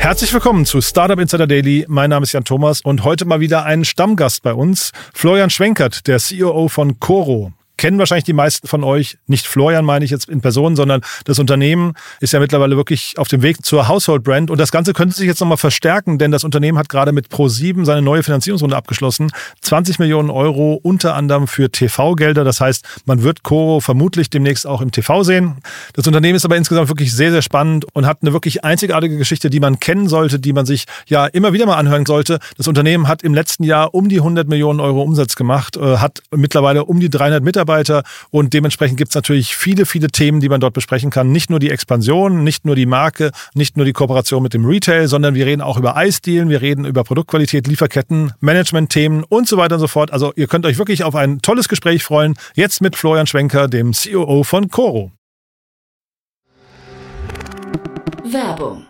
Herzlich willkommen zu Startup Insider Daily. Mein Name ist Jan Thomas und heute mal wieder ein Stammgast bei uns, Florian Schwenkert, der CEO von Coro kennen wahrscheinlich die meisten von euch, nicht Florian meine ich jetzt in Person, sondern das Unternehmen ist ja mittlerweile wirklich auf dem Weg zur Household Brand und das Ganze könnte sich jetzt nochmal verstärken, denn das Unternehmen hat gerade mit Pro7 seine neue Finanzierungsrunde abgeschlossen. 20 Millionen Euro unter anderem für TV-Gelder. Das heißt, man wird Coro vermutlich demnächst auch im TV sehen. Das Unternehmen ist aber insgesamt wirklich sehr, sehr spannend und hat eine wirklich einzigartige Geschichte, die man kennen sollte, die man sich ja immer wieder mal anhören sollte. Das Unternehmen hat im letzten Jahr um die 100 Millionen Euro Umsatz gemacht, äh, hat mittlerweile um die 300 Mitarbeiter Mitarbeiter und dementsprechend gibt es natürlich viele, viele Themen, die man dort besprechen kann. Nicht nur die Expansion, nicht nur die Marke, nicht nur die Kooperation mit dem Retail, sondern wir reden auch über Eisdealen, wir reden über Produktqualität, Lieferketten, Management-Themen und so weiter und so fort. Also ihr könnt euch wirklich auf ein tolles Gespräch freuen. Jetzt mit Florian Schwenker, dem COO von Coro. Werbung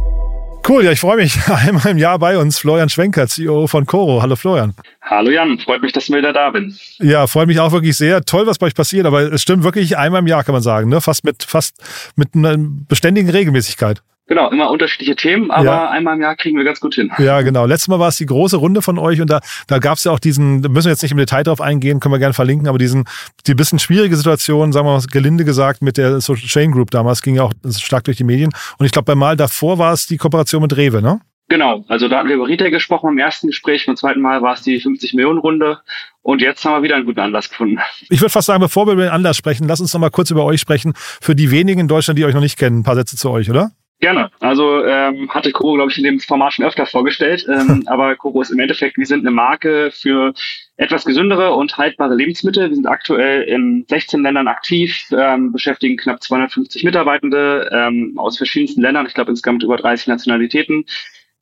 Cool, ja, ich freue mich. Einmal im Jahr bei uns Florian Schwenker, CEO von Coro. Hallo Florian. Hallo Jan, freut mich, dass du wieder da bin. Ja, freut mich auch wirklich sehr. Toll, was bei euch passiert, aber es stimmt wirklich einmal im Jahr, kann man sagen, ne? Fast mit fast mit einer beständigen Regelmäßigkeit. Genau, immer unterschiedliche Themen, aber ja. einmal im Jahr kriegen wir ganz gut hin. Ja, genau. Letztes Mal war es die große Runde von euch und da, da gab es ja auch diesen, da müssen wir jetzt nicht im Detail drauf eingehen, können wir gerne verlinken, aber diesen, die bisschen schwierige Situation, sagen wir mal gelinde gesagt, mit der Social Chain Group damals, ging ja auch stark durch die Medien. Und ich glaube, beim Mal davor war es die Kooperation mit Rewe, ne? Genau, also da hatten wir über Retail gesprochen im ersten Gespräch, beim zweiten Mal war es die 50 Millionen Runde und jetzt haben wir wieder einen guten Anlass gefunden. Ich würde fast sagen, bevor wir über den Anlass sprechen, lass uns noch mal kurz über euch sprechen. Für die wenigen in Deutschland, die euch noch nicht kennen, ein paar Sätze zu euch, oder? Gerne. Also ähm, hatte Koro, glaube ich, in dem Format schon öfter vorgestellt. Ähm, aber Koro ist im Endeffekt, wir sind eine Marke für etwas gesündere und haltbare Lebensmittel. Wir sind aktuell in 16 Ländern aktiv, ähm, beschäftigen knapp 250 Mitarbeitende ähm, aus verschiedensten Ländern. Ich glaube insgesamt über 30 Nationalitäten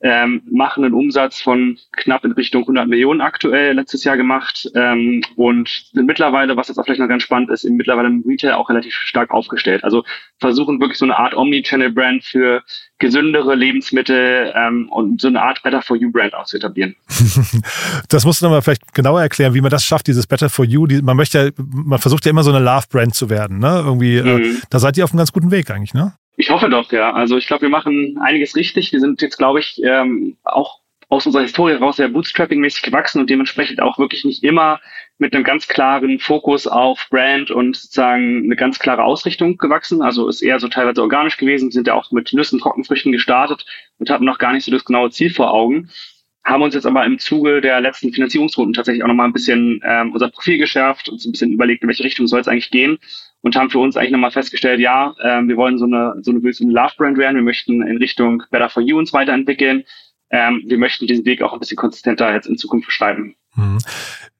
ähm, machen einen Umsatz von knapp in Richtung 100 Millionen aktuell letztes Jahr gemacht ähm, und sind mittlerweile, was jetzt auch vielleicht noch ganz spannend ist, mittlerweile im Retail auch relativ stark aufgestellt. Also versuchen wirklich so eine Art Omni-Channel-Brand für gesündere Lebensmittel ähm, und so eine Art Better for You Brand auszuetablieren. das musst du nochmal vielleicht genauer erklären, wie man das schafft, dieses Better for You. Die, man möchte ja, man versucht ja immer so eine Love Brand zu werden, ne? Irgendwie, äh, mhm. äh, da seid ihr auf einem ganz guten Weg eigentlich, ne? Ich hoffe doch, ja. Also ich glaube, wir machen einiges richtig. Wir sind jetzt, glaube ich, ähm, auch aus unserer Historie heraus sehr bootstrapping-mäßig gewachsen und dementsprechend auch wirklich nicht immer mit einem ganz klaren Fokus auf Brand und sozusagen eine ganz klare Ausrichtung gewachsen. Also ist eher so teilweise organisch gewesen. Sind ja auch mit Nüssen, Trockenfrüchten gestartet und hatten noch gar nicht so das genaue Ziel vor Augen. Haben uns jetzt aber im Zuge der letzten Finanzierungsrunden tatsächlich auch nochmal ein bisschen ähm, unser Profil geschärft und so ein bisschen überlegt, in welche Richtung soll es eigentlich gehen und haben für uns eigentlich nochmal festgestellt, ja, äh, wir wollen so eine, so eine, so eine Love-Brand werden, wir möchten in Richtung Better for You uns weiterentwickeln. Ähm, wir möchten diesen Weg auch ein bisschen konsistenter jetzt in Zukunft beschreiben. Mhm.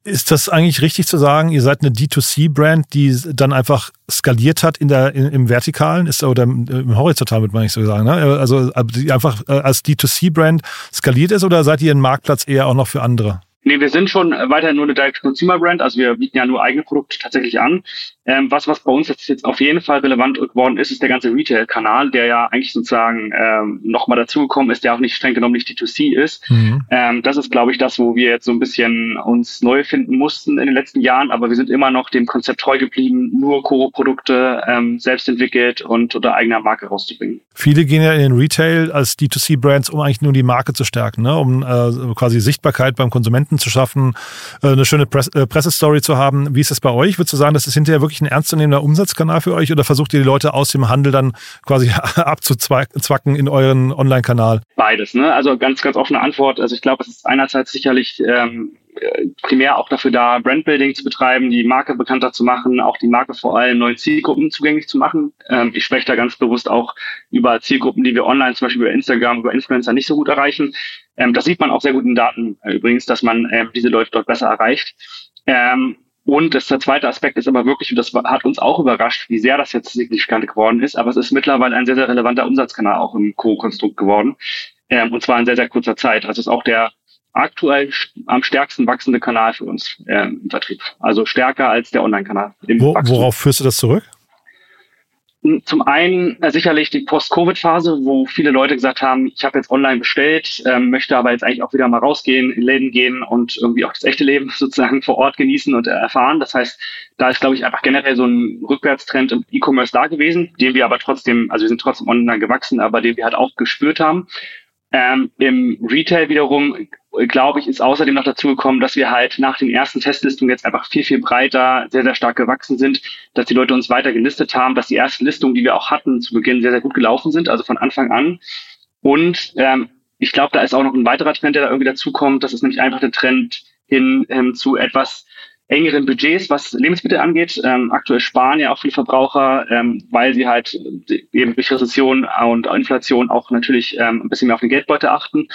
Ist das eigentlich richtig zu sagen, ihr seid eine D2C-Brand, die dann einfach skaliert hat in der, in, im Vertikalen, ist oder im, im Horizontalen, würde man nicht so sagen, ne? Also die einfach äh, als D2C-Brand skaliert ist oder seid ihr ein Marktplatz eher auch noch für andere? Nee, wir sind schon weiterhin nur eine Direct-Consumer-Brand, also wir bieten ja nur eigene Produkte tatsächlich an. Ähm, was, was bei uns jetzt, jetzt auf jeden Fall relevant geworden ist, ist der ganze Retail-Kanal, der ja eigentlich sozusagen ähm, nochmal dazugekommen ist, der auch nicht streng genommen nicht D2C ist. Mhm. Ähm, das ist, glaube ich, das, wo wir jetzt so ein bisschen uns neu finden mussten in den letzten Jahren, aber wir sind immer noch dem Konzept treu geblieben, nur Koro-Produkte ähm, selbst entwickelt und unter eigener Marke rauszubringen. Viele gehen ja in den Retail als D2C-Brands, um eigentlich nur die Marke zu stärken, ne? um äh, quasi Sichtbarkeit beim Konsumenten zu schaffen, äh, eine schöne Press äh, Pressestory zu haben. Wie ist das bei euch? Würdest du sagen, das ist hinterher wirklich ein ernstzunehmender Umsatzkanal für euch oder versucht ihr die Leute aus dem Handel dann quasi abzuzwacken in euren Online-Kanal? Beides, ne? Also ganz, ganz offene Antwort. Also ich glaube, es ist einerseits sicherlich ähm, primär auch dafür da, Brandbuilding zu betreiben, die Marke bekannter zu machen, auch die Marke vor allem neuen Zielgruppen zugänglich zu machen. Ähm, ich spreche da ganz bewusst auch über Zielgruppen, die wir online, zum Beispiel über Instagram, über Influencer nicht so gut erreichen. Ähm, das sieht man auch sehr gut in Daten äh, übrigens, dass man ähm, diese Leute dort besser erreicht. Ähm, und das, der zweite Aspekt ist aber wirklich, und das hat uns auch überrascht, wie sehr das jetzt signifikant geworden ist, aber es ist mittlerweile ein sehr, sehr relevanter Umsatzkanal auch im Co-Konstrukt geworden. Ähm, und zwar in sehr, sehr kurzer Zeit. Also es ist auch der aktuell am stärksten wachsende Kanal für uns äh, im Vertrieb. Also stärker als der Online-Kanal. Wo, worauf führst du das zurück? Zum einen äh, sicherlich die Post-Covid-Phase, wo viele Leute gesagt haben, ich habe jetzt online bestellt, ähm, möchte aber jetzt eigentlich auch wieder mal rausgehen, in Läden gehen und irgendwie auch das echte Leben sozusagen vor Ort genießen und erfahren. Das heißt, da ist, glaube ich, einfach generell so ein Rückwärtstrend im E-Commerce da gewesen, den wir aber trotzdem, also wir sind trotzdem online gewachsen, aber den wir halt auch gespürt haben. Ähm, Im Retail wiederum, glaube ich, ist außerdem noch dazu gekommen, dass wir halt nach den ersten Testlistungen jetzt einfach viel, viel breiter, sehr, sehr stark gewachsen sind, dass die Leute uns weiter gelistet haben, dass die ersten Listungen, die wir auch hatten, zu Beginn sehr, sehr gut gelaufen sind, also von Anfang an. Und ähm, ich glaube, da ist auch noch ein weiterer Trend, der da irgendwie dazukommt. Das ist nämlich einfach der Trend hin ähm, zu etwas engeren Budgets, was Lebensmittel angeht. Ähm, aktuell sparen ja auch viele Verbraucher, ähm, weil sie halt eben durch Rezession und Inflation auch natürlich ähm, ein bisschen mehr auf den Geldbeutel achten.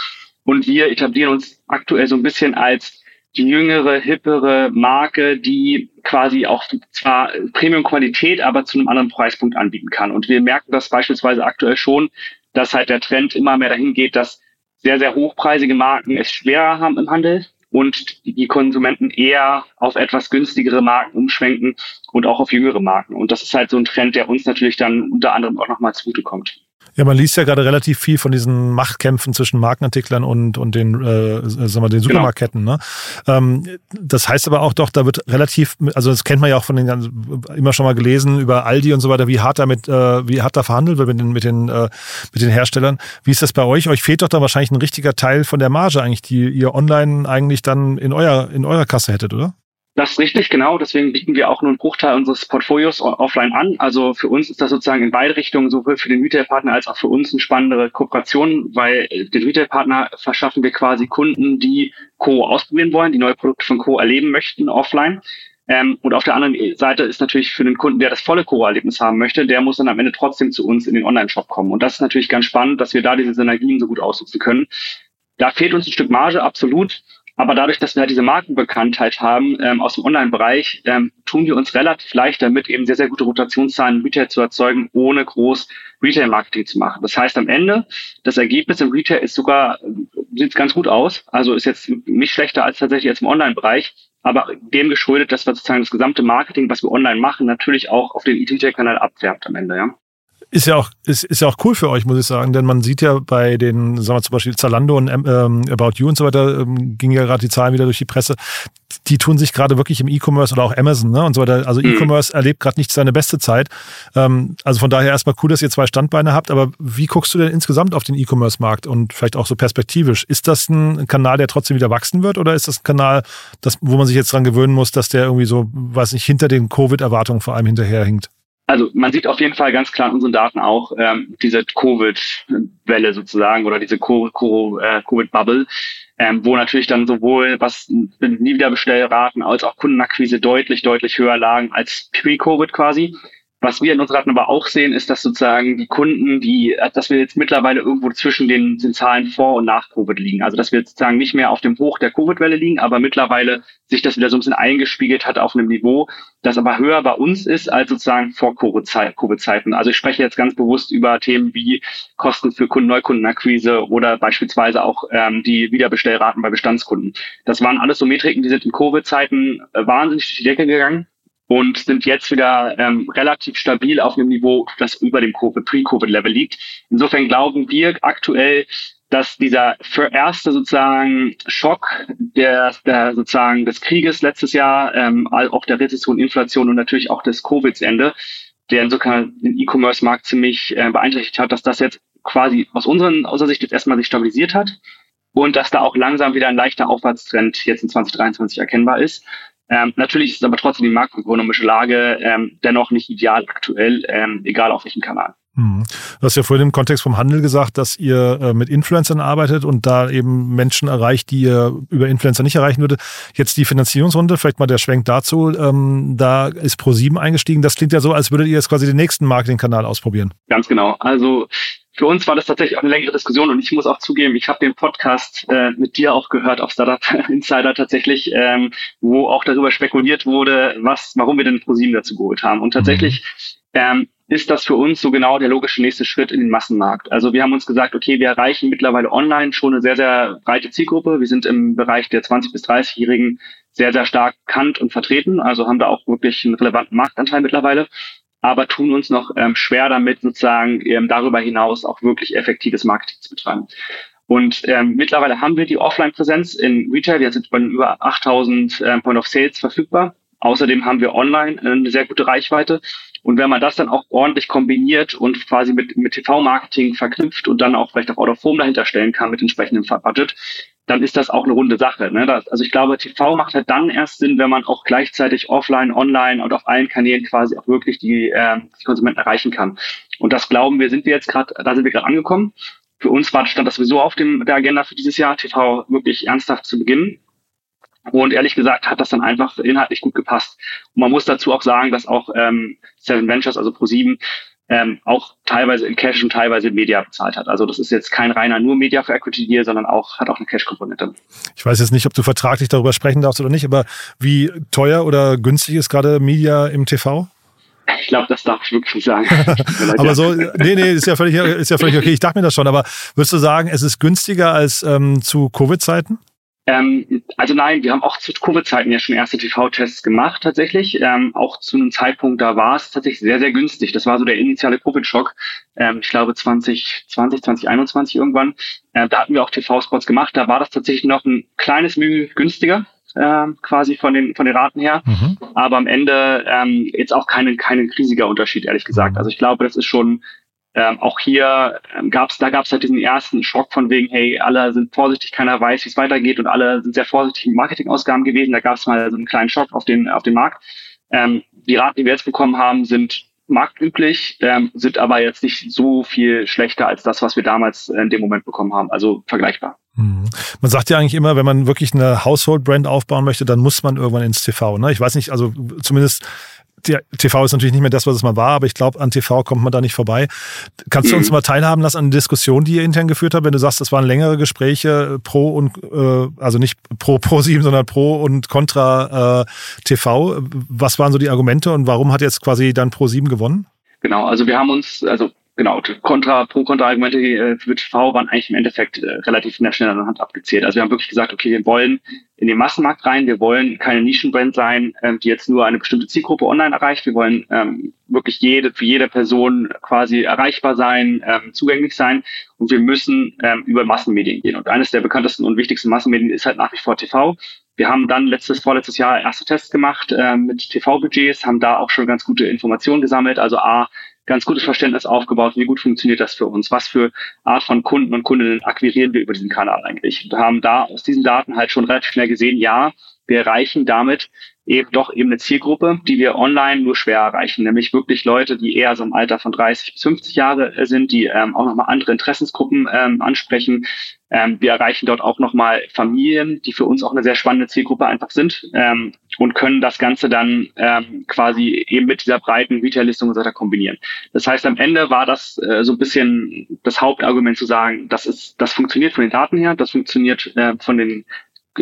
Und wir etablieren uns aktuell so ein bisschen als die jüngere, hippere Marke, die quasi auch zwar Premium-Qualität, aber zu einem anderen Preispunkt anbieten kann. Und wir merken das beispielsweise aktuell schon, dass halt der Trend immer mehr dahin geht, dass sehr, sehr hochpreisige Marken es schwerer haben im Handel, und die Konsumenten eher auf etwas günstigere Marken umschwenken und auch auf jüngere Marken. Und das ist halt so ein Trend, der uns natürlich dann unter anderem auch nochmal zugutekommt. Ja, man liest ja gerade relativ viel von diesen Machtkämpfen zwischen Markenentwicklern und, und den, äh, sagen wir, den genau. Supermarktketten. Genau. Ne? Ähm, das heißt aber auch doch, da wird relativ, also das kennt man ja auch von den ganzen, immer schon mal gelesen über Aldi und so weiter, wie hart damit, äh, wie hart da verhandelt wird mit den, mit den, äh, mit den Herstellern. Wie ist das bei euch? Euch fehlt doch da wahrscheinlich ein richtiger Teil von der Marge eigentlich, die ihr online eigentlich dann in euer, in eurer Kasse hättet, oder? Das ist richtig, genau. Deswegen bieten wir auch nur einen Bruchteil unseres Portfolios offline an. Also für uns ist das sozusagen in beide Richtungen, sowohl für den Retail-Partner als auch für uns eine spannendere Kooperation, weil den Retail-Partner verschaffen wir quasi Kunden, die Co ausprobieren wollen, die neue Produkte von Co erleben möchten offline. Ähm, und auf der anderen Seite ist natürlich für den Kunden, der das volle Co-Erlebnis haben möchte, der muss dann am Ende trotzdem zu uns in den Online-Shop kommen. Und das ist natürlich ganz spannend, dass wir da diese Synergien so gut ausnutzen können. Da fehlt uns ein Stück Marge, absolut. Aber dadurch, dass wir halt diese Markenbekanntheit haben ähm, aus dem Online-Bereich, ähm, tun wir uns relativ leicht damit, eben sehr, sehr gute Rotationszahlen im Retail zu erzeugen, ohne groß Retail-Marketing zu machen. Das heißt, am Ende, das Ergebnis im Retail ist sogar, sieht ganz gut aus. Also ist jetzt nicht schlechter als tatsächlich jetzt im Online-Bereich, aber dem geschuldet, dass wir sozusagen das gesamte Marketing, was wir online machen, natürlich auch auf den E-Retail-Kanal abfärbt am Ende, ja. Ist ja auch, ist, ist ja auch cool für euch, muss ich sagen, denn man sieht ja bei den, sagen wir zum Beispiel Zalando und ähm, About You und so weiter, ähm, ging ja gerade die Zahlen wieder durch die Presse, die tun sich gerade wirklich im E-Commerce oder auch Amazon ne, und so weiter. Also mhm. E-Commerce erlebt gerade nicht seine beste Zeit. Ähm, also von daher erstmal cool, dass ihr zwei Standbeine habt, aber wie guckst du denn insgesamt auf den E-Commerce-Markt und vielleicht auch so perspektivisch? Ist das ein Kanal, der trotzdem wieder wachsen wird oder ist das ein Kanal, das, wo man sich jetzt dran gewöhnen muss, dass der irgendwie so, weiß nicht, hinter den Covid-Erwartungen vor allem hinterherhinkt? Also man sieht auf jeden Fall ganz klar in unseren Daten auch ähm, diese Covid-Welle sozusagen oder diese äh, Covid-Bubble, ähm, wo natürlich dann sowohl was nie wieder Bestellraten als auch Kundenakquise deutlich, deutlich höher lagen als pre-Covid quasi. Was wir in unseren Daten aber auch sehen, ist, dass sozusagen die Kunden, die, dass wir jetzt mittlerweile irgendwo zwischen den, den Zahlen vor und nach Covid liegen. Also dass wir sozusagen nicht mehr auf dem Hoch der Covid-Welle liegen, aber mittlerweile sich das wieder so ein bisschen eingespiegelt hat auf einem Niveau, das aber höher bei uns ist als sozusagen vor Covid-Zeiten. Also ich spreche jetzt ganz bewusst über Themen wie Kosten für Kunden, Neukundenakquise oder beispielsweise auch ähm, die Wiederbestellraten bei Bestandskunden. Das waren alles so Metriken, die sind in Covid-Zeiten äh, wahnsinnig durch die Decke gegangen und sind jetzt wieder ähm, relativ stabil auf einem Niveau, das über dem Pre-Covid-Level liegt. Insofern glauben wir aktuell, dass dieser für erste sozusagen Schock der, der sozusagen des Krieges letztes Jahr, ähm, auch der Rezession, Inflation und natürlich auch des Covid-Ende, der insofern den E-Commerce-Markt ziemlich äh, beeinträchtigt hat, dass das jetzt quasi aus unseren, aus unserer Sicht jetzt erstmal sich stabilisiert hat und dass da auch langsam wieder ein leichter Aufwärtstrend jetzt in 2023 erkennbar ist. Ähm, natürlich ist aber trotzdem die makroökonomische Lage ähm, dennoch nicht ideal aktuell, ähm, egal auf welchem Kanal. Mhm. Du hast ja vorhin im Kontext vom Handel gesagt, dass ihr äh, mit Influencern arbeitet und da eben Menschen erreicht, die ihr über Influencer nicht erreichen würde. Jetzt die Finanzierungsrunde, vielleicht mal der Schwenk dazu. Ähm, da ist Pro7 eingestiegen. Das klingt ja so, als würdet ihr jetzt quasi den nächsten Marketingkanal ausprobieren. Ganz genau. Also für uns war das tatsächlich auch eine längere Diskussion und ich muss auch zugeben, ich habe den Podcast äh, mit dir auch gehört auf Startup Insider tatsächlich, ähm, wo auch darüber spekuliert wurde, was, warum wir den ProSieben dazu geholt haben. Und tatsächlich ähm, ist das für uns so genau der logische nächste Schritt in den Massenmarkt. Also wir haben uns gesagt, okay, wir erreichen mittlerweile online schon eine sehr, sehr breite Zielgruppe. Wir sind im Bereich der 20- bis 30-Jährigen sehr, sehr stark kannt und vertreten, also haben da auch wirklich einen relevanten Marktanteil mittlerweile aber tun uns noch ähm, schwer damit, sozusagen ähm, darüber hinaus auch wirklich effektives Marketing zu betreiben. Und ähm, mittlerweile haben wir die Offline-Präsenz in Retail, wir sind bei über 8000 ähm, Point of Sales verfügbar. Außerdem haben wir online eine sehr gute Reichweite. Und wenn man das dann auch ordentlich kombiniert und quasi mit, mit TV-Marketing verknüpft und dann auch vielleicht auch Out of Home dahinter stellen kann mit entsprechendem Budget, dann ist das auch eine runde Sache. Ne? Das, also ich glaube, TV macht halt dann erst Sinn, wenn man auch gleichzeitig offline, online und auf allen Kanälen quasi auch wirklich die, äh, die Konsumenten erreichen kann. Und das glauben wir, sind wir jetzt gerade, da sind wir gerade angekommen. Für uns war, stand das sowieso auf dem, der Agenda für dieses Jahr, TV wirklich ernsthaft zu beginnen. Und ehrlich gesagt hat das dann einfach inhaltlich gut gepasst. Und man muss dazu auch sagen, dass auch ähm, Seven Ventures, also Pro7, ähm, auch teilweise in Cash und teilweise in Media bezahlt hat. Also das ist jetzt kein reiner nur Media für Equity Deal, sondern auch hat auch eine Cash-Komponente. Ich weiß jetzt nicht, ob du vertraglich darüber sprechen darfst oder nicht, aber wie teuer oder günstig ist gerade Media im TV? Ich glaube, das darf ich wirklich nicht sagen. aber so, nee, nee, ist ja völlig, ist ja völlig okay. Ich dachte mir das schon, aber würdest du sagen, es ist günstiger als ähm, zu Covid-Zeiten? Ähm, also nein, wir haben auch zu Covid-Zeiten ja schon erste TV-Tests gemacht tatsächlich. Ähm, auch zu einem Zeitpunkt, da war es tatsächlich sehr, sehr günstig. Das war so der initiale Covid-Schock. Ähm, ich glaube 2020, 2021 irgendwann. Äh, da hatten wir auch TV-Spots gemacht. Da war das tatsächlich noch ein kleines Mühe günstiger. Äh, quasi von den von den Raten her, mhm. aber am Ende ähm, jetzt auch keinen keinen riesiger Unterschied ehrlich gesagt. Mhm. Also ich glaube, das ist schon ähm, auch hier ähm, gab's, da gab es halt diesen ersten Schock von wegen, hey, alle sind vorsichtig, keiner weiß, wie es weitergeht und alle sind sehr vorsichtig mit Marketingausgaben gewesen. Da gab es mal so einen kleinen Schock auf den, auf den Markt. Ähm, die Raten, die wir jetzt bekommen haben, sind marktüblich, ähm, sind aber jetzt nicht so viel schlechter als das, was wir damals in dem Moment bekommen haben. Also vergleichbar. Mhm. Man sagt ja eigentlich immer, wenn man wirklich eine Household-Brand aufbauen möchte, dann muss man irgendwann ins TV. Ne? Ich weiß nicht, also zumindest TV ist natürlich nicht mehr das, was es mal war, aber ich glaube, an TV kommt man da nicht vorbei. Kannst du uns mhm. mal teilhaben lassen an der Diskussion, die ihr intern geführt habt, wenn du sagst, das waren längere Gespräche pro und äh, also nicht pro pro sieben, sondern pro und contra äh, TV. Was waren so die Argumente und warum hat jetzt quasi dann pro sieben gewonnen? Genau, also wir haben uns, also genau, Kontra, Pro-Kontra-Argumente äh, für TV waren eigentlich im Endeffekt äh, relativ schnell an der Hand abgezählt. Also wir haben wirklich gesagt, okay, wir wollen in den Massenmarkt rein, wir wollen keine Nischenbrand sein, ähm, die jetzt nur eine bestimmte Zielgruppe online erreicht. Wir wollen ähm, wirklich jede, für jede Person quasi erreichbar sein, ähm, zugänglich sein und wir müssen ähm, über Massenmedien gehen. Und eines der bekanntesten und wichtigsten Massenmedien ist halt nach wie vor TV. Wir haben dann letztes, vorletztes Jahr erste Tests gemacht äh, mit TV-Budgets, haben da auch schon ganz gute Informationen gesammelt. Also A, ganz gutes Verständnis aufgebaut, wie gut funktioniert das für uns, was für Art von Kunden und Kundinnen akquirieren wir über diesen Kanal eigentlich. Wir haben da aus diesen Daten halt schon relativ schnell gesehen, ja, wir erreichen damit eben doch eben eine Zielgruppe, die wir online nur schwer erreichen, nämlich wirklich Leute, die eher so im Alter von 30 bis 50 Jahre äh, sind, die ähm, auch nochmal andere Interessensgruppen ähm, ansprechen. Ähm, wir erreichen dort auch nochmal Familien, die für uns auch eine sehr spannende Zielgruppe einfach sind ähm, und können das Ganze dann ähm, quasi eben mit dieser breiten Retail-Listung und so weiter kombinieren. Das heißt, am Ende war das äh, so ein bisschen das Hauptargument zu sagen, das ist, das funktioniert von den Daten her, das funktioniert äh, von den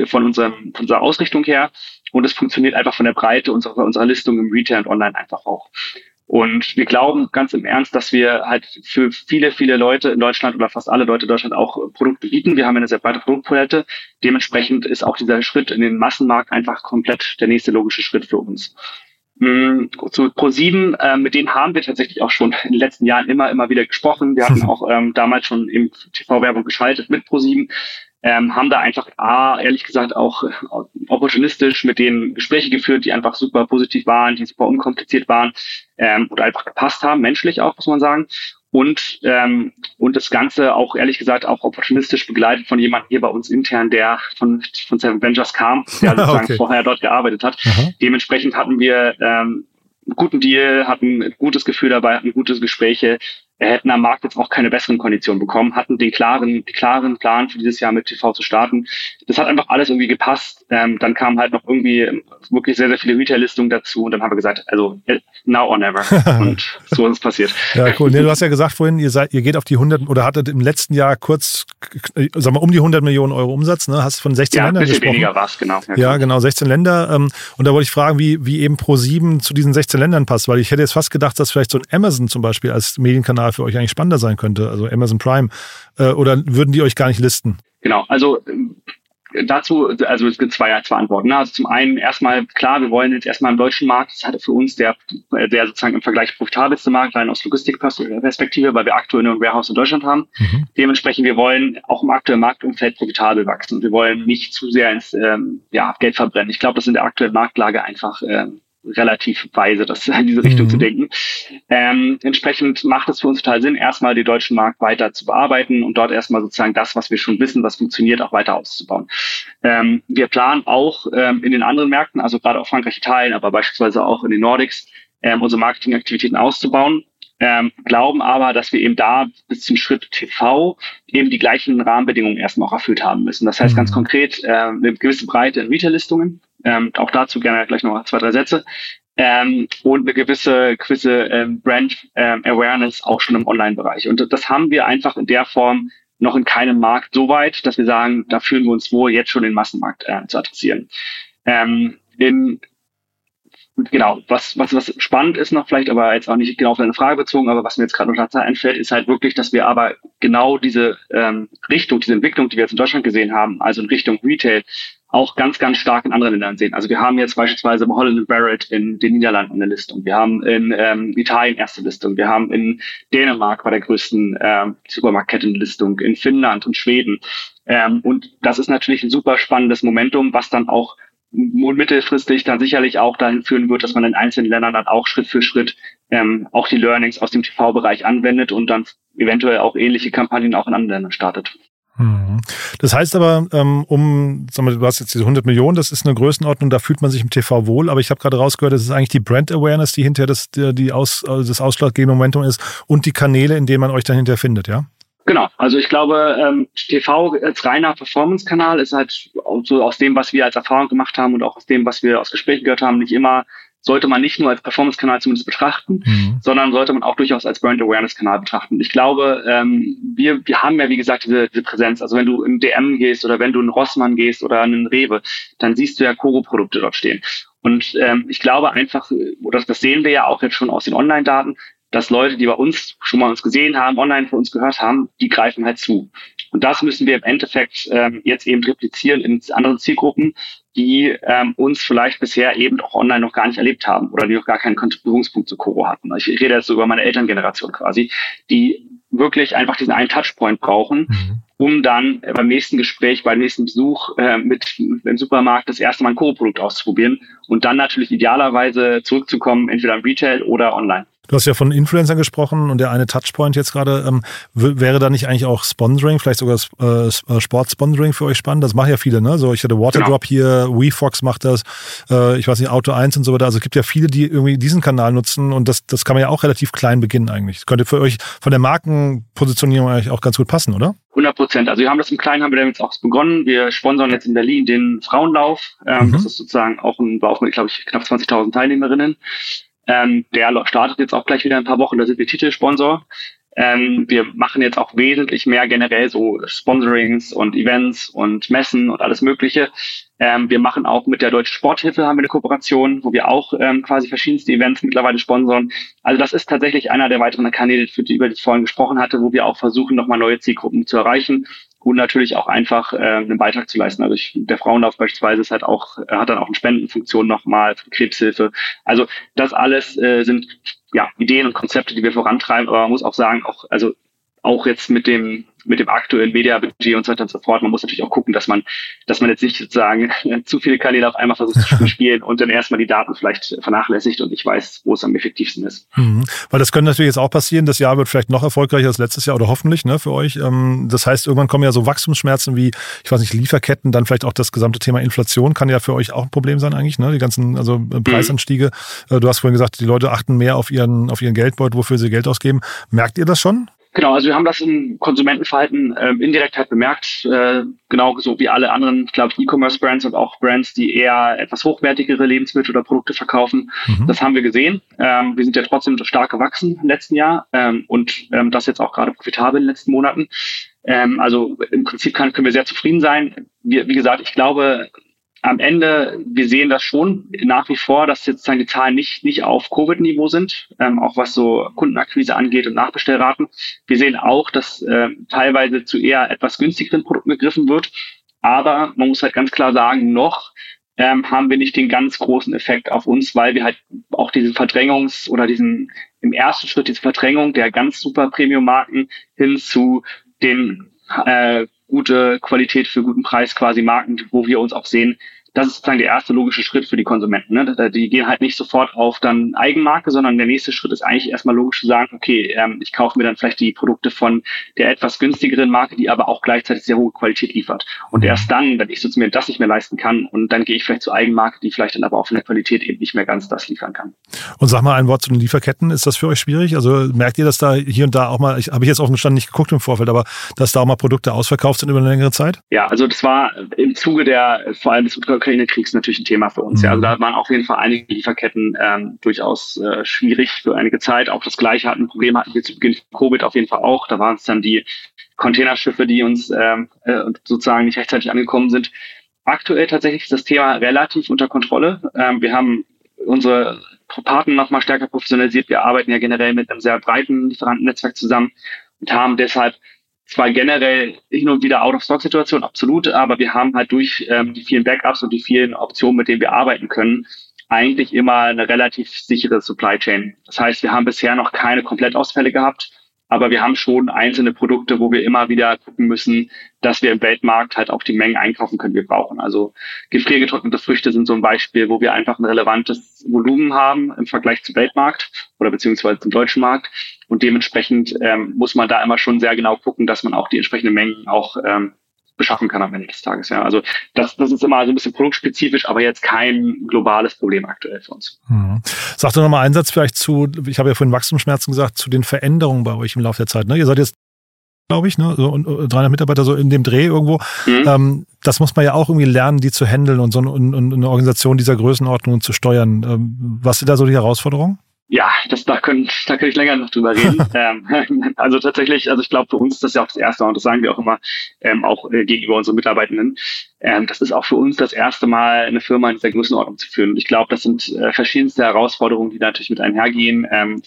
von, unserem, von unserer Ausrichtung her und es funktioniert einfach von der Breite unserer, unserer Listung im Retail und Online einfach auch. Und wir glauben ganz im Ernst, dass wir halt für viele, viele Leute in Deutschland oder fast alle Leute in Deutschland auch Produkte bieten. Wir haben eine sehr breite Produktpalette. Dementsprechend ist auch dieser Schritt in den Massenmarkt einfach komplett der nächste logische Schritt für uns. Mm, zu Pro7, äh, mit denen haben wir tatsächlich auch schon in den letzten Jahren immer, immer wieder gesprochen. Wir hatten auch ähm, damals schon im TV-Werbung geschaltet mit Pro7 ähm, haben da einfach, A, ehrlich gesagt, auch äh, opportunistisch mit denen Gespräche geführt, die einfach super positiv waren, die super unkompliziert waren ähm, oder einfach gepasst haben, menschlich auch, muss man sagen. Und, ähm, und das Ganze auch, ehrlich gesagt, auch opportunistisch begleitet von jemandem hier bei uns intern, der von, von Seven Ventures kam, der sozusagen okay. vorher dort gearbeitet hat. Aha. Dementsprechend hatten wir ähm, einen guten Deal, hatten ein gutes Gefühl dabei, hatten gute Gespräche, hätten am Markt jetzt auch keine besseren Konditionen bekommen, hatten den klaren, klaren Plan für dieses Jahr mit TV zu starten. Das hat einfach alles irgendwie gepasst. Ähm, dann kamen halt noch irgendwie wirklich sehr, sehr viele Retail-Listungen dazu und dann haben wir gesagt, also now or never. und so ist es passiert. Ja, cool. Nee, du hast ja gesagt vorhin, ihr seid, ihr geht auf die 100 oder hattet im letzten Jahr kurz, sag mal, um die 100 Millionen Euro Umsatz, ne? Hast von 16 ja, Ländern gesprochen. Ja, weniger war es, genau. Ja, ja genau, 16 Länder. Ähm, und da wollte ich fragen, wie, wie eben Pro7 zu diesen 16 Ländern passt, weil ich hätte jetzt fast gedacht, dass vielleicht so ein Amazon zum Beispiel als Medienkanal für euch eigentlich spannender sein könnte, also Amazon Prime, äh, oder würden die euch gar nicht listen? Genau, also äh, dazu, also es gibt zwei, zwei Antworten. Ne? Also zum einen erstmal, klar, wir wollen jetzt erstmal im deutschen Markt, das hatte für uns der, der sozusagen im Vergleich profitabelste Markt, rein aus Logistikperspektive, weil wir aktuell nur ein Warehouse in Deutschland haben. Mhm. Dementsprechend, wir wollen auch im aktuellen Marktumfeld profitabel wachsen. Wir wollen nicht zu sehr ins ähm, ja, Geld verbrennen. Ich glaube, das ist in der aktuellen Marktlage einfach ähm, relativ weise, das in diese Richtung mhm. zu denken. Ähm, entsprechend macht es für uns total Sinn, erstmal den deutschen Markt weiter zu bearbeiten und dort erstmal sozusagen das, was wir schon wissen, was funktioniert, auch weiter auszubauen. Ähm, wir planen auch ähm, in den anderen Märkten, also gerade auch Frankreich, Italien, aber beispielsweise auch in den Nordics, ähm, unsere Marketingaktivitäten auszubauen. Ähm, glauben aber, dass wir eben da bis zum Schritt TV eben die gleichen Rahmenbedingungen erstmal auch erfüllt haben müssen. Das heißt mhm. ganz konkret äh, eine gewisse Breite in Retail-Listungen, ähm, auch dazu gerne gleich noch zwei, drei Sätze. Ähm, und eine gewisse, gewisse ähm, Brand ähm, Awareness auch schon im Online-Bereich. Und das haben wir einfach in der Form noch in keinem Markt so weit, dass wir sagen, da fühlen wir uns wohl, jetzt schon den Massenmarkt äh, zu adressieren. Ähm, in genau, was, was, was spannend ist noch vielleicht, aber jetzt auch nicht genau auf deine Frage bezogen, aber was mir jetzt gerade noch dazu einfällt, ist halt wirklich, dass wir aber genau diese ähm, Richtung, diese Entwicklung, die wir jetzt in Deutschland gesehen haben, also in Richtung Retail, auch ganz, ganz stark in anderen Ländern sehen. Also wir haben jetzt beispielsweise Holland Barrett in den Niederlanden eine Listung. Wir haben in ähm, Italien erste Listung. Wir haben in Dänemark bei der größten ähm, Supermarktkette eine Listung, in Finnland und Schweden. Ähm, und das ist natürlich ein super spannendes Momentum, was dann auch mittelfristig dann sicherlich auch dahin führen wird, dass man in einzelnen Ländern dann auch Schritt für Schritt ähm, auch die Learnings aus dem TV-Bereich anwendet und dann eventuell auch ähnliche Kampagnen auch in anderen Ländern startet. Mhm. Das heißt aber, ähm, um, sag mal, du hast jetzt diese 100 Millionen, das ist eine Größenordnung, da fühlt man sich im TV wohl, aber ich habe gerade rausgehört, das ist eigentlich die Brand Awareness, die hinterher das, die Aus, also das ausschlaggebende Momentum ist und die Kanäle, in denen man euch dann hinterher findet, ja? Genau, also ich glaube, ähm, TV als reiner Performance-Kanal ist halt so aus dem, was wir als Erfahrung gemacht haben und auch aus dem, was wir aus Gesprächen gehört haben, nicht immer sollte man nicht nur als Performance-Kanal zumindest betrachten, mhm. sondern sollte man auch durchaus als Brand-Awareness-Kanal betrachten. Ich glaube, ähm, wir, wir haben ja, wie gesagt, diese, diese Präsenz. Also wenn du in DM gehst oder wenn du in Rossmann gehst oder in Rewe, dann siehst du ja Koro-Produkte dort stehen. Und ähm, ich glaube einfach, oder das sehen wir ja auch jetzt schon aus den Online-Daten, dass Leute, die bei uns schon mal uns gesehen haben, online von uns gehört haben, die greifen halt zu. Und das müssen wir im Endeffekt ähm, jetzt eben replizieren in anderen Zielgruppen, die ähm, uns vielleicht bisher eben auch online noch gar nicht erlebt haben oder die noch gar keinen Berührungspunkt zu Koro hatten. Ich rede jetzt so über meine Elterngeneration quasi, die wirklich einfach diesen einen Touchpoint brauchen, mhm. um dann beim nächsten Gespräch, beim nächsten Besuch äh, mit im Supermarkt das erste Mal ein Koro-Produkt auszuprobieren und dann natürlich idealerweise zurückzukommen, entweder im Retail oder online. Du hast ja von Influencern gesprochen und der eine Touchpoint jetzt gerade. Ähm, wäre da nicht eigentlich auch Sponsoring, vielleicht sogar äh, äh Sportsponsoring für euch spannend? Das machen ja viele, ne? So, ich hatte Waterdrop genau. hier, WeFox macht das, äh, ich weiß nicht, Auto 1 und so weiter. Also es gibt ja viele, die irgendwie diesen Kanal nutzen und das, das kann man ja auch relativ klein beginnen eigentlich. Das könnte für euch von der Markenpositionierung eigentlich auch ganz gut passen, oder? 100 Prozent. Also wir haben das im Kleinen, haben wir damit auch begonnen. Wir sponsern jetzt in Berlin den Frauenlauf. Ähm, mhm. Das ist sozusagen auch ein Lauf mit, glaube ich, knapp 20.000 Teilnehmerinnen. Ähm, der startet jetzt auch gleich wieder ein paar Wochen. Da sind wir Titelsponsor. Ähm, wir machen jetzt auch wesentlich mehr generell so Sponsorings und Events und Messen und alles Mögliche. Ähm, wir machen auch mit der Deutschen Sporthilfe haben wir eine Kooperation, wo wir auch ähm, quasi verschiedenste Events mittlerweile sponsern. Also das ist tatsächlich einer der weiteren Kanäle, für die, über die ich vorhin gesprochen hatte, wo wir auch versuchen, nochmal neue Zielgruppen zu erreichen und natürlich auch einfach äh, einen Beitrag zu leisten. Also ich, der Frauenlauf beispielsweise ist halt auch, äh, hat dann auch eine Spendenfunktion nochmal für Krebshilfe. Also das alles äh, sind ja Ideen und Konzepte, die wir vorantreiben, aber man muss auch sagen, auch, also auch jetzt mit dem mit dem aktuellen Mediabudget und so weiter und so fort. Man muss natürlich auch gucken, dass man, dass man jetzt nicht sozusagen zu viele Kanäle auf einmal versucht zu spielen und dann erstmal die Daten vielleicht vernachlässigt und ich weiß, wo es am effektivsten ist. Mhm. Weil das könnte natürlich jetzt auch passieren. Das Jahr wird vielleicht noch erfolgreicher als letztes Jahr oder hoffentlich ne, für euch. Ähm, das heißt, irgendwann kommen ja so Wachstumsschmerzen wie, ich weiß nicht, Lieferketten, dann vielleicht auch das gesamte Thema Inflation kann ja für euch auch ein Problem sein eigentlich. Ne? Die ganzen also äh, Preisanstiege. Mhm. Du hast vorhin gesagt, die Leute achten mehr auf ihren, auf ihren Geldbeutel, wofür sie Geld ausgeben. Merkt ihr das schon? Genau, also wir haben das im Konsumentenverhalten äh, indirekt halt bemerkt, äh, genau so wie alle anderen, glaube ich, E-Commerce-Brands und auch Brands, die eher etwas hochwertigere Lebensmittel oder Produkte verkaufen. Mhm. Das haben wir gesehen. Ähm, wir sind ja trotzdem stark gewachsen im letzten Jahr ähm, und ähm, das jetzt auch gerade profitabel in den letzten Monaten. Ähm, also im Prinzip kann, können wir sehr zufrieden sein. Wir, wie gesagt, ich glaube, am Ende, wir sehen das schon nach wie vor, dass jetzt die Zahlen nicht, nicht auf Covid-Niveau sind, ähm, auch was so Kundenakquise angeht und Nachbestellraten. Wir sehen auch, dass äh, teilweise zu eher etwas günstigeren Produkten gegriffen wird. Aber man muss halt ganz klar sagen, noch ähm, haben wir nicht den ganz großen Effekt auf uns, weil wir halt auch diesen Verdrängungs- oder diesen im ersten Schritt diese Verdrängung der ganz super Premium-Marken hin zu den äh, gute Qualität für guten Preis quasi Marken, wo wir uns auch sehen, das ist sozusagen der erste logische Schritt für die Konsumenten. Ne? Die gehen halt nicht sofort auf dann Eigenmarke, sondern der nächste Schritt ist eigentlich erstmal logisch zu sagen, okay, ähm, ich kaufe mir dann vielleicht die Produkte von der etwas günstigeren Marke, die aber auch gleichzeitig sehr hohe Qualität liefert. Und erst dann, wenn ich sozusagen mir das nicht mehr leisten kann, und dann gehe ich vielleicht zur Eigenmarke, die vielleicht dann aber auch von der Qualität eben nicht mehr ganz das liefern kann. Und sag mal ein Wort zu den Lieferketten. Ist das für euch schwierig? Also merkt ihr, dass da hier und da auch mal, ich habe ich jetzt offen gestanden nicht geguckt im Vorfeld, aber dass da auch mal Produkte ausverkauft sind über eine längere Zeit? Ja, also das war im Zuge der, vor allem des Ukraine-Kriegs natürlich ein Thema für uns. Mhm. Ja, also da waren auf jeden Fall einige Lieferketten ähm, durchaus äh, schwierig für einige Zeit. Auch das Gleiche hatten Problem hatten wir zu Beginn von Covid auf jeden Fall auch. Da waren es dann die Containerschiffe, die uns ähm, äh, sozusagen nicht rechtzeitig angekommen sind. Aktuell tatsächlich ist das Thema relativ unter Kontrolle. Ähm, wir haben unsere Partner noch mal stärker professionalisiert. Wir arbeiten ja generell mit einem sehr breiten Lieferantennetzwerk zusammen und haben deshalb zwar generell hin und wieder Out-of-Stock-Situation, absolut, aber wir haben halt durch ähm, die vielen Backups und die vielen Optionen, mit denen wir arbeiten können, eigentlich immer eine relativ sichere Supply Chain. Das heißt, wir haben bisher noch keine Komplettausfälle gehabt. Aber wir haben schon einzelne Produkte, wo wir immer wieder gucken müssen, dass wir im Weltmarkt halt auch die Mengen einkaufen können, die wir brauchen. Also gefriergetrocknete Früchte sind so ein Beispiel, wo wir einfach ein relevantes Volumen haben im Vergleich zum Weltmarkt oder beziehungsweise zum deutschen Markt. Und dementsprechend ähm, muss man da immer schon sehr genau gucken, dass man auch die entsprechenden Mengen auch ähm, beschaffen kann am Ende des Tages. Ja. Also das, das ist immer so ein bisschen produktspezifisch, aber jetzt kein globales Problem aktuell für uns. Mhm. Sag doch nochmal einen Satz vielleicht zu, ich habe ja vorhin Wachstumsschmerzen gesagt, zu den Veränderungen bei euch im Laufe der Zeit. Ne? Ihr seid jetzt glaube ich, ne? So 300 Mitarbeiter so in dem Dreh irgendwo. Mhm. Ähm, das muss man ja auch irgendwie lernen, die zu handeln und so und, und eine Organisation dieser Größenordnung zu steuern. Ähm, was sind da so die Herausforderungen? Ja, das, da, können, da kann ich länger noch drüber reden. ähm, also tatsächlich, also ich glaube, für uns ist das ja auch das Erste und das sagen wir auch immer, ähm, auch äh, gegenüber unseren Mitarbeitenden. Ähm, das ist auch für uns das erste Mal, eine Firma in dieser Größenordnung zu führen. Und ich glaube, das sind äh, verschiedenste Herausforderungen, die natürlich mit einhergehen. Ähm,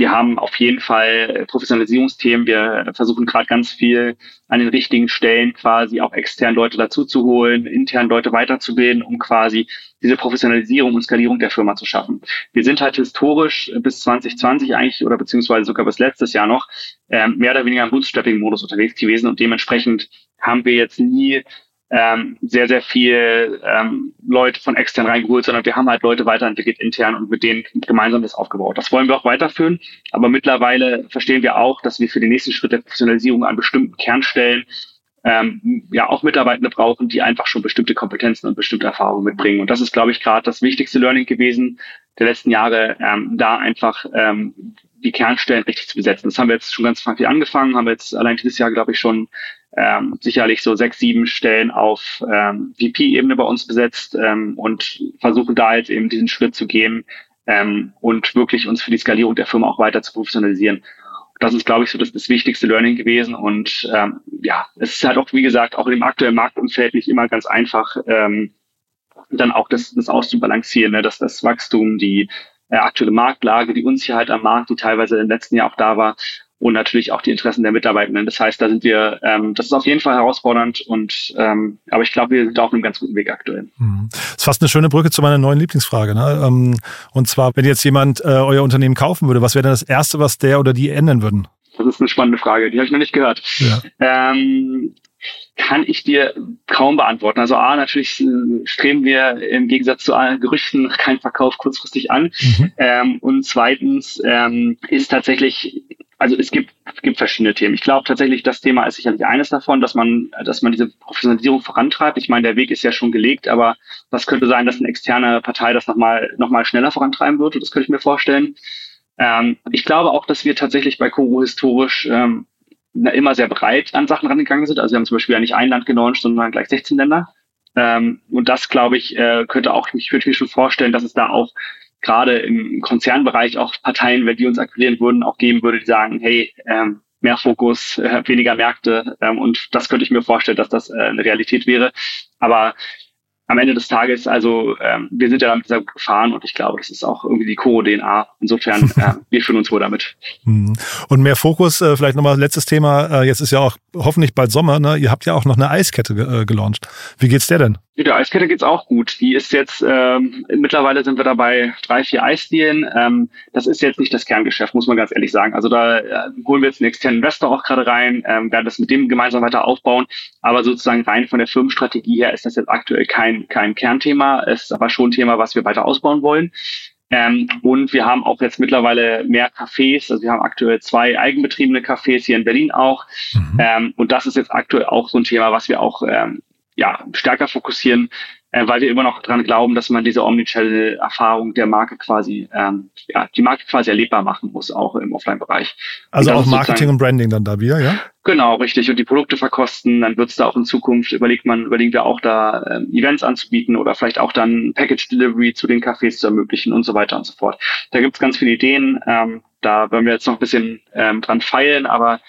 wir haben auf jeden Fall Professionalisierungsthemen. Wir versuchen gerade ganz viel an den richtigen Stellen quasi auch extern Leute dazu zu holen, intern Leute weiterzubilden, um quasi diese Professionalisierung und Skalierung der Firma zu schaffen. Wir sind halt historisch bis 2020 eigentlich oder beziehungsweise sogar bis letztes Jahr noch ähm, mehr oder weniger im Bootstrapping-Modus unterwegs gewesen und dementsprechend haben wir jetzt nie ähm, sehr, sehr viel ähm, Leute von extern reingeholt, sondern wir haben halt Leute weiterentwickelt intern und mit denen gemeinsam das aufgebaut. Das wollen wir auch weiterführen, aber mittlerweile verstehen wir auch, dass wir für den nächsten Schritt der Professionalisierung an bestimmten Kernstellen ähm, ja auch Mitarbeitende brauchen, die einfach schon bestimmte Kompetenzen und bestimmte Erfahrungen mitbringen. Und das ist, glaube ich, gerade das wichtigste Learning gewesen der letzten Jahre, ähm, da einfach ähm, die Kernstellen richtig zu besetzen. Das haben wir jetzt schon ganz viel angefangen, haben wir jetzt allein dieses Jahr, glaube ich, schon ähm, sicherlich so sechs, sieben Stellen auf ähm, VP-Ebene bei uns besetzt ähm, und versuchen da jetzt eben diesen Schritt zu gehen ähm, und wirklich uns für die Skalierung der Firma auch weiter zu professionalisieren. Das ist, glaube ich, so das, das wichtigste Learning gewesen. Und ähm, ja, es ist halt auch, wie gesagt, auch im aktuellen Marktumfeld nicht immer ganz einfach, ähm, dann auch das, das auszubalancieren, ne? dass das Wachstum, die äh, aktuelle Marktlage, die Unsicherheit am Markt, die teilweise im letzten Jahr auch da war und natürlich auch die Interessen der Mitarbeitenden. Das heißt, da sind wir, ähm, das ist auf jeden Fall herausfordernd und ähm, aber ich glaube, wir sind auf einem ganz guten Weg aktuell. Mhm. Das ist fast eine schöne Brücke zu meiner neuen Lieblingsfrage. Ne? Ähm, und zwar, wenn jetzt jemand äh, euer Unternehmen kaufen würde, was wäre denn das Erste, was der oder die ändern würden? Das ist eine spannende Frage, die habe ich noch nicht gehört. Ja. Ähm, kann ich dir kaum beantworten. Also A, natürlich äh, streben wir im Gegensatz zu allen Gerüchten keinen Verkauf kurzfristig an. Mhm. Ähm, und zweitens ähm, ist tatsächlich, also es gibt, es gibt verschiedene Themen. Ich glaube tatsächlich, das Thema ist sicherlich eines davon, dass man, dass man diese Professionalisierung vorantreibt. Ich meine, der Weg ist ja schon gelegt, aber was könnte sein, dass eine externe Partei das nochmal noch mal schneller vorantreiben? Und das könnte ich mir vorstellen. Ähm, ich glaube auch, dass wir tatsächlich bei Koro historisch ähm, immer sehr breit an Sachen rangegangen sind. Also wir haben zum Beispiel ja nicht ein Land gelauncht, sondern gleich 16 Länder. Ähm, und das, glaube ich, äh, könnte auch, ich würde mir schon vorstellen, dass es da auch gerade im Konzernbereich auch Parteien, wenn die uns akquirieren würden, auch geben würde, die sagen, hey, ähm, mehr Fokus, äh, weniger Märkte. Ähm, und das könnte ich mir vorstellen, dass das äh, eine Realität wäre. Aber am Ende des Tages, also ähm, wir sind ja damit sehr gut gefahren und ich glaube, das ist auch irgendwie die Coro-DNA. Insofern, äh, wir fühlen uns wohl damit. Mhm. Und mehr Fokus, äh, vielleicht nochmal letztes Thema, äh, jetzt ist ja auch hoffentlich bald Sommer, ne? ihr habt ja auch noch eine Eiskette äh, gelauncht. Wie geht's der denn? Der Eiskette geht's auch gut. Die ist jetzt, ähm, mittlerweile sind wir dabei drei, vier Eisdielen. Ähm, das ist jetzt nicht das Kerngeschäft, muss man ganz ehrlich sagen. Also da äh, holen wir jetzt einen externen Investor auch gerade rein, ähm, werden das mit dem gemeinsam weiter aufbauen. Aber sozusagen rein von der Firmenstrategie her ist das jetzt aktuell kein, kein Kernthema, ist aber schon ein Thema, was wir weiter ausbauen wollen. Ähm, und wir haben auch jetzt mittlerweile mehr Cafés. Also wir haben aktuell zwei eigenbetriebene Cafés hier in Berlin auch. Mhm. Ähm, und das ist jetzt aktuell auch so ein Thema, was wir auch ähm, ja, stärker fokussieren, äh, weil wir immer noch dran glauben, dass man diese Omnichannel-Erfahrung der Marke quasi, ähm, ja, die Marke quasi erlebbar machen muss, auch im Offline-Bereich. Also auch Marketing und Branding dann da wieder, ja? Genau, richtig. Und die Produkte verkosten, dann wird es da auch in Zukunft, überlegt man, überlegen wir auch da ähm, Events anzubieten oder vielleicht auch dann Package Delivery zu den Cafés zu ermöglichen und so weiter und so fort. Da gibt es ganz viele Ideen. Ähm, da werden wir jetzt noch ein bisschen ähm, dran feilen, aber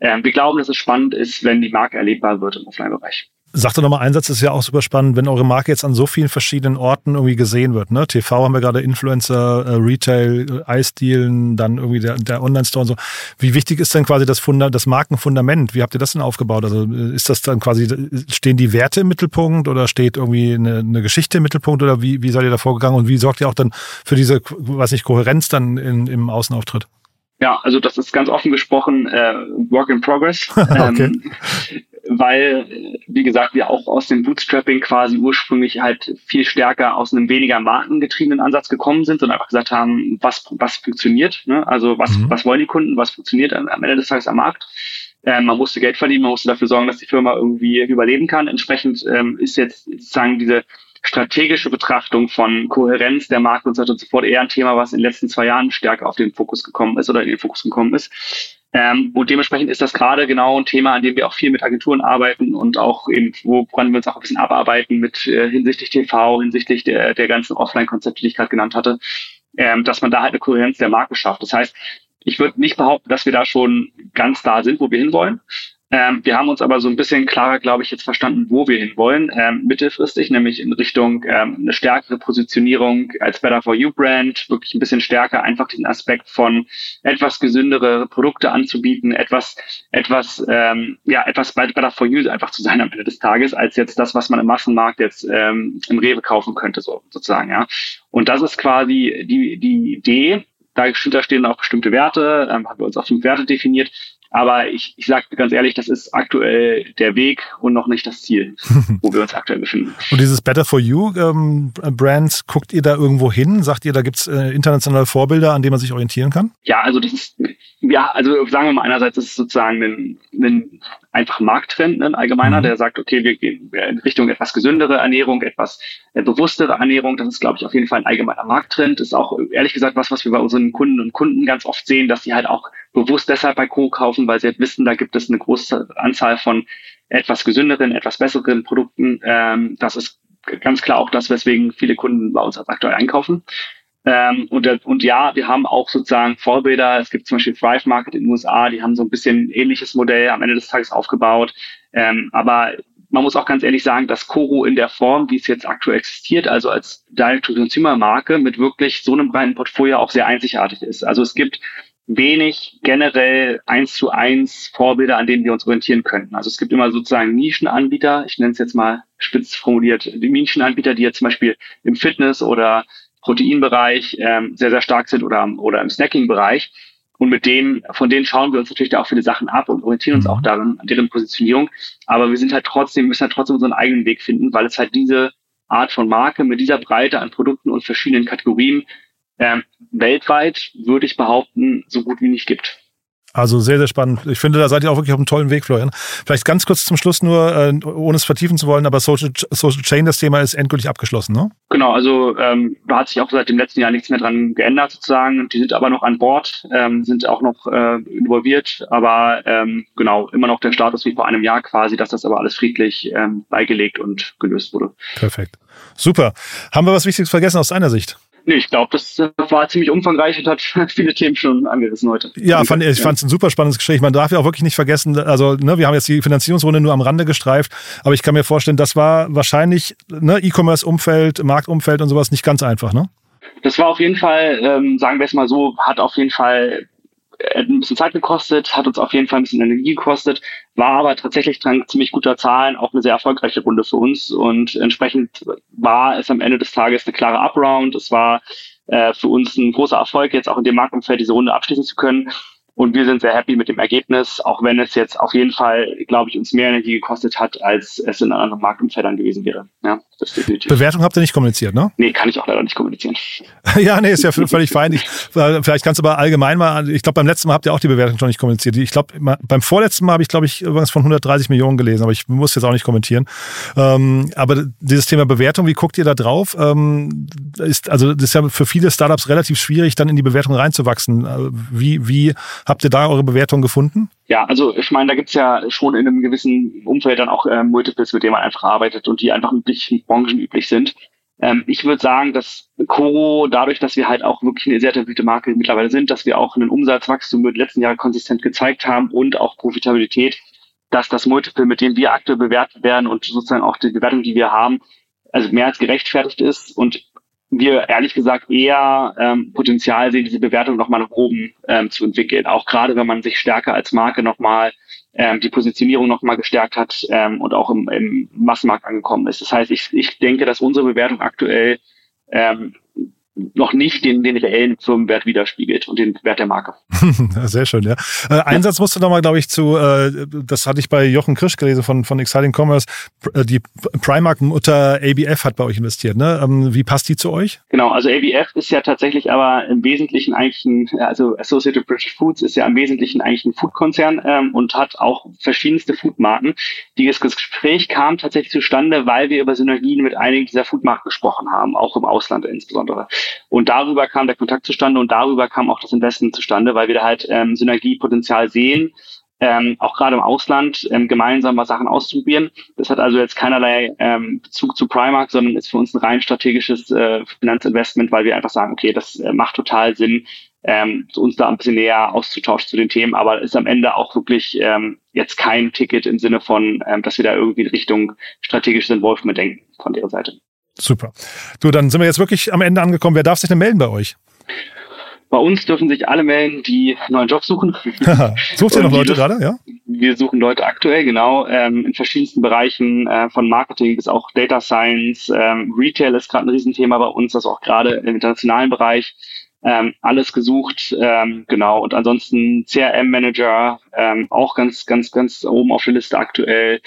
ähm, wir glauben, dass es spannend ist, wenn die Marke erlebbar wird im Offline-Bereich. Sag doch nochmal, Einsatz ist ja auch super spannend, wenn eure Marke jetzt an so vielen verschiedenen Orten irgendwie gesehen wird. Ne? TV haben wir gerade Influencer, äh, Retail, äh, Eisdealen, dann irgendwie der, der Online-Store und so. Wie wichtig ist denn quasi das, Funda das Markenfundament? Wie habt ihr das denn aufgebaut? Also äh, ist das dann quasi, stehen die Werte im Mittelpunkt oder steht irgendwie eine, eine Geschichte im Mittelpunkt oder wie, wie seid ihr da vorgegangen und wie sorgt ihr auch dann für diese, weiß nicht, Kohärenz dann in, im Außenauftritt? Ja, also das ist ganz offen gesprochen äh, Work in Progress. okay. Ähm, weil, wie gesagt, wir auch aus dem Bootstrapping quasi ursprünglich halt viel stärker aus einem weniger markengetriebenen Ansatz gekommen sind und einfach gesagt haben, was, was funktioniert, ne? also was, mhm. was wollen die Kunden, was funktioniert am, Ende des Tages am Markt. Ähm, man musste Geld verdienen, man musste dafür sorgen, dass die Firma irgendwie überleben kann. Entsprechend ähm, ist jetzt sozusagen diese strategische Betrachtung von Kohärenz der Marke und so weiter und so fort eher ein Thema, was in den letzten zwei Jahren stärker auf den Fokus gekommen ist oder in den Fokus gekommen ist. Ähm, und dementsprechend ist das gerade genau ein Thema, an dem wir auch viel mit Agenturen arbeiten und auch eben, woran wir uns auch ein bisschen abarbeiten mit äh, hinsichtlich TV, hinsichtlich der, der ganzen Offline-Konzepte, die ich gerade genannt hatte, ähm, dass man da halt eine Kohärenz der Marke schafft. Das heißt, ich würde nicht behaupten, dass wir da schon ganz da sind, wo wir hinwollen. Ähm, wir haben uns aber so ein bisschen klarer, glaube ich, jetzt verstanden, wo wir hinwollen, ähm, mittelfristig, nämlich in Richtung ähm, eine stärkere Positionierung als Better for You Brand, wirklich ein bisschen stärker einfach diesen Aspekt von etwas gesündere Produkte anzubieten, etwas, etwas, ähm, ja, etwas Better for You einfach zu sein am Ende des Tages, als jetzt das, was man im Massenmarkt jetzt ähm, im Rewe kaufen könnte, so sozusagen, ja. Und das ist quasi die, die Idee, da, da stehen auch bestimmte Werte, ähm, haben wir uns auch fünf Werte definiert Aber ich, ich sage ganz ehrlich, das ist aktuell der Weg und noch nicht das Ziel, wo wir uns aktuell befinden. Und dieses Better for You ähm, Brand, guckt ihr da irgendwo hin? Sagt ihr, da gibt's äh, internationale Vorbilder, an denen man sich orientieren kann? Ja, also das ist, ja, also sagen wir mal einerseits ist es sozusagen ein, ein einfach Markttrend, ein allgemeiner, mhm. der sagt, okay, wir gehen in Richtung etwas gesündere Ernährung, etwas äh, bewusstere Ernährung. Das ist, glaube ich, auf jeden Fall ein allgemeiner Markttrend. Das ist auch ehrlich gesagt was, was wir bei unseren Kunden und Kunden ganz oft sehen, dass sie halt auch bewusst deshalb bei Co kaufen, weil sie halt wissen, da gibt es eine große Anzahl von etwas gesünderen, etwas besseren Produkten. Ähm, das ist ganz klar auch das, weswegen viele Kunden bei uns aktuell einkaufen. Ähm, und, und ja, wir haben auch sozusagen Vorbilder. Es gibt zum Beispiel Thrive Market in den USA, die haben so ein bisschen ähnliches Modell am Ende des Tages aufgebaut. Ähm, aber man muss auch ganz ehrlich sagen, dass Koro in der Form, wie es jetzt aktuell existiert, also als Direct-to-Consumer-Marke mit wirklich so einem breiten Portfolio auch sehr einzigartig ist. Also es gibt wenig generell eins zu eins Vorbilder, an denen wir uns orientieren könnten. Also es gibt immer sozusagen Nischenanbieter, ich nenne es jetzt mal spitz formuliert, die Nischenanbieter, die jetzt zum Beispiel im Fitness oder Proteinbereich ähm, sehr, sehr stark sind oder, oder im Snacking-Bereich. Und mit denen, von denen schauen wir uns natürlich da auch viele Sachen ab und orientieren uns auch mhm. darin, an deren Positionierung. Aber wir sind halt trotzdem, müssen halt trotzdem unseren eigenen Weg finden, weil es halt diese Art von Marke mit dieser Breite an Produkten und verschiedenen Kategorien ähm, weltweit, würde ich behaupten, so gut wie nicht gibt. Also sehr, sehr spannend. Ich finde, da seid ihr auch wirklich auf einem tollen Weg, Florian. Vielleicht ganz kurz zum Schluss nur, äh, ohne es vertiefen zu wollen, aber Social, Social Chain, das Thema ist endgültig abgeschlossen, ne? Genau, also ähm, da hat sich auch seit dem letzten Jahr nichts mehr dran geändert sozusagen. Die sind aber noch an Bord, ähm, sind auch noch äh, involviert, aber ähm, genau, immer noch der Status wie vor einem Jahr quasi, dass das aber alles friedlich ähm, beigelegt und gelöst wurde. Perfekt. Super. Haben wir was Wichtiges vergessen aus deiner Sicht? Nee, ich glaube, das äh, war ziemlich umfangreich und hat viele Themen schon angerissen heute. Ja, fand, ich fand es ein super spannendes Gespräch. Man darf ja auch wirklich nicht vergessen, also ne, wir haben jetzt die Finanzierungsrunde nur am Rande gestreift, aber ich kann mir vorstellen, das war wahrscheinlich ne, E-Commerce-Umfeld, Marktumfeld und sowas nicht ganz einfach, ne? Das war auf jeden Fall, ähm, sagen wir es mal so, hat auf jeden Fall ein bisschen Zeit gekostet, hat uns auf jeden Fall ein bisschen Energie gekostet, war aber tatsächlich dank ziemlich guter Zahlen auch eine sehr erfolgreiche Runde für uns und entsprechend war es am Ende des Tages eine klare Upround. Es war äh, für uns ein großer Erfolg, jetzt auch in dem Marktumfeld diese Runde abschließen zu können. Und wir sind sehr happy mit dem Ergebnis, auch wenn es jetzt auf jeden Fall, glaube ich, uns mehr Energie gekostet hat, als es in anderen Marktumfeldern gewesen wäre. Ja, das definitiv. Bewertung habt ihr nicht kommuniziert, ne? Nee, kann ich auch leider nicht kommunizieren. ja, nee, ist ja völlig fein. Ich, vielleicht kannst du aber allgemein mal, ich glaube, beim letzten Mal habt ihr auch die Bewertung schon nicht kommuniziert. Ich glaube, beim vorletzten Mal habe ich, glaube ich, irgendwas von 130 Millionen gelesen, aber ich muss jetzt auch nicht kommentieren. Ähm, aber dieses Thema Bewertung, wie guckt ihr da drauf? Ähm, ist, also, das ist ja für viele Startups relativ schwierig, dann in die Bewertung reinzuwachsen. Äh, wie, wie Habt ihr da eure Bewertung gefunden? Ja, also ich meine, da gibt's ja schon in einem gewissen Umfeld dann auch äh, Multiples, mit denen man einfach arbeitet und die einfach üblich, branchenüblich sind. Ähm, ich würde sagen, dass Coro, dadurch, dass wir halt auch wirklich eine sehr etablierte Marke mittlerweile sind, dass wir auch einen Umsatzwachstum über die letzten Jahre konsistent gezeigt haben und auch Profitabilität, dass das Multiple, mit dem wir aktuell bewertet werden und sozusagen auch die Bewertung, die wir haben, also mehr als gerechtfertigt ist und wir ehrlich gesagt eher ähm, Potenzial sehen, diese Bewertung nochmal nach oben ähm, zu entwickeln. Auch gerade wenn man sich stärker als Marke nochmal ähm, die Positionierung nochmal gestärkt hat ähm, und auch im, im Massenmarkt angekommen ist. Das heißt, ich, ich denke, dass unsere Bewertung aktuell ähm, noch nicht den, den reellen Firmenwert widerspiegelt und den Wert der Marke. Sehr schön, ja. Äh, Einsatz musste nochmal, glaube ich, zu, äh, das hatte ich bei Jochen Krisch gelesen von, von Exciting Commerce, äh, die Primark-Mutter ABF hat bei euch investiert, ne? Ähm, wie passt die zu euch? Genau, also ABF ist ja tatsächlich aber im Wesentlichen eigentlich ein, also Associated British Foods ist ja im Wesentlichen eigentlich ein Foodkonzern ähm, und hat auch verschiedenste Foodmarken. Das Gespräch kam tatsächlich zustande, weil wir über Synergien mit einigen dieser Foodmarken gesprochen haben, auch im Ausland insbesondere. Und darüber kam der Kontakt zustande und darüber kam auch das Investment zustande, weil wir da halt ähm, Synergiepotenzial sehen, ähm, auch gerade im Ausland ähm, gemeinsam mal Sachen auszuprobieren. Das hat also jetzt keinerlei ähm, Bezug zu Primark, sondern ist für uns ein rein strategisches äh, Finanzinvestment, weil wir einfach sagen, okay, das äh, macht total Sinn, ähm, uns da ein bisschen näher auszutauschen zu den Themen, aber ist am Ende auch wirklich ähm, jetzt kein Ticket im Sinne von, ähm, dass wir da irgendwie in Richtung strategisches Involvement denken von ihrer Seite. Super. Du, dann sind wir jetzt wirklich am Ende angekommen. Wer darf sich denn melden bei euch? Bei uns dürfen sich alle melden, die einen neuen Job suchen. Sucht ihr noch Leute gerade, ja? Wir suchen Leute aktuell, genau, ähm, in verschiedensten Bereichen, äh, von Marketing bis auch Data Science. Ähm, Retail ist gerade ein Riesenthema bei uns, also auch gerade im internationalen Bereich. ähm, alles gesucht, ähm, genau. Und ansonsten CRM-Manager, ähm, auch ganz, ganz, ganz oben auf der Liste aktuell.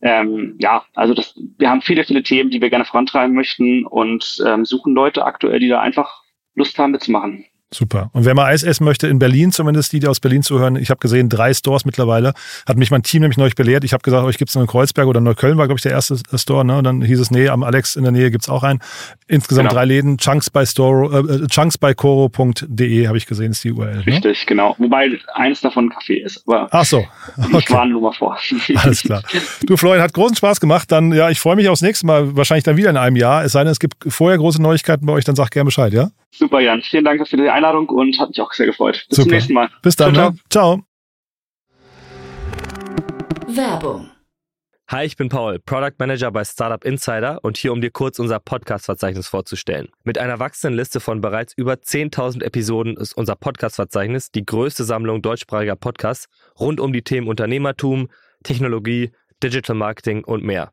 Ähm, ja, also das, wir haben viele, viele Themen, die wir gerne vorantreiben möchten und ähm, suchen Leute aktuell, die da einfach Lust haben mitzumachen. Super. Und wer mal Eis essen möchte, in Berlin zumindest, die, die aus Berlin zuhören, ich habe gesehen, drei Stores mittlerweile, hat mich mein Team nämlich neulich belehrt. Ich habe gesagt, euch gibt es nur in Kreuzberg oder Neukölln war, glaube ich, der erste Store. Ne? Und dann hieß es, nee, am Alex in der Nähe gibt es auch einen. Insgesamt genau. drei Läden, chunks by, Store, äh, chunksbykoro.de habe ich gesehen, ist die URL. Ne? Richtig, genau. Wobei eins davon ein Café ist. Aber Ach so. Okay. Ich warne nur mal vor. Alles klar. Du, Florian, hat großen Spaß gemacht. Dann, ja, ich freue mich aufs nächste Mal, wahrscheinlich dann wieder in einem Jahr. Es sei denn, es gibt vorher große Neuigkeiten bei euch, dann sag gerne Bescheid, ja? Super, Jan. Vielen Dank für die Einladung und hat mich auch sehr gefreut. Bis Super. zum nächsten Mal. Bis dann. Ciao. ciao. ciao. Werbung. Hi, ich bin Paul, Product Manager bei Startup Insider und hier, um dir kurz unser Podcast-Verzeichnis vorzustellen. Mit einer wachsenden Liste von bereits über 10.000 Episoden ist unser Podcast-Verzeichnis die größte Sammlung deutschsprachiger Podcasts rund um die Themen Unternehmertum, Technologie, Digital Marketing und mehr.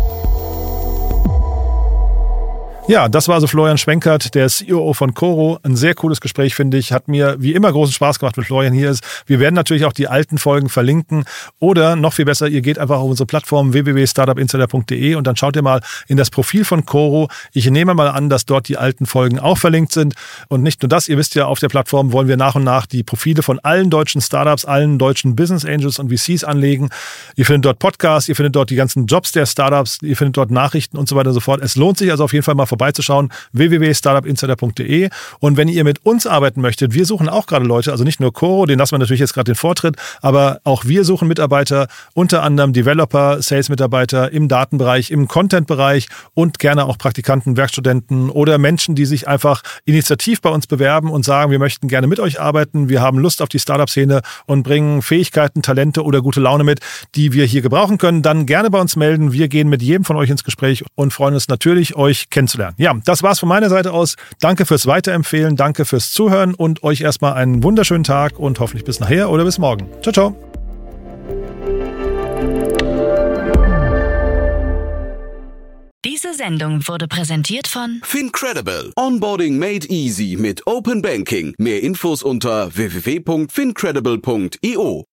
Ja, das war also Florian Schwenkert, der CEO von Coro. Ein sehr cooles Gespräch, finde ich. Hat mir wie immer großen Spaß gemacht, wenn Florian hier ist. Wir werden natürlich auch die alten Folgen verlinken. Oder noch viel besser, ihr geht einfach auf unsere Plattform www.startupinsider.de und dann schaut ihr mal in das Profil von Coro. Ich nehme mal an, dass dort die alten Folgen auch verlinkt sind. Und nicht nur das, ihr wisst ja, auf der Plattform wollen wir nach und nach die Profile von allen deutschen Startups, allen deutschen Business Angels und VCs anlegen. Ihr findet dort Podcasts, ihr findet dort die ganzen Jobs der Startups, ihr findet dort Nachrichten und so weiter und so fort. Es lohnt sich also auf jeden Fall mal vorbeizuschauen. www.startupinsider.de. Und wenn ihr mit uns arbeiten möchtet, wir suchen auch gerade Leute, also nicht nur Coro, den lassen wir natürlich jetzt gerade den Vortritt, aber auch wir suchen Mitarbeiter, unter anderem Developer, Sales-Mitarbeiter im Datenbereich, im Content-Bereich und gerne auch Praktikanten, Werkstudenten oder Menschen, die sich einfach initiativ bei uns bewerben und sagen, wir möchten gerne mit euch arbeiten, wir haben Lust auf die Startup-Szene und bringen Fähigkeiten, Talente oder gute Laune mit, die wir hier gebrauchen können, dann gerne bei uns melden. Wir gehen mit jedem von euch ins Gespräch und freuen uns natürlich, euch kennenzulernen kennenlernen. Ja, das war's von meiner Seite aus. Danke fürs Weiterempfehlen, danke fürs Zuhören und euch erstmal einen wunderschönen Tag und hoffentlich bis nachher oder bis morgen. Ciao, ciao. Diese Sendung wurde präsentiert von Fincredible. Onboarding made easy mit Open Banking. Mehr Infos unter www.fincredible.io.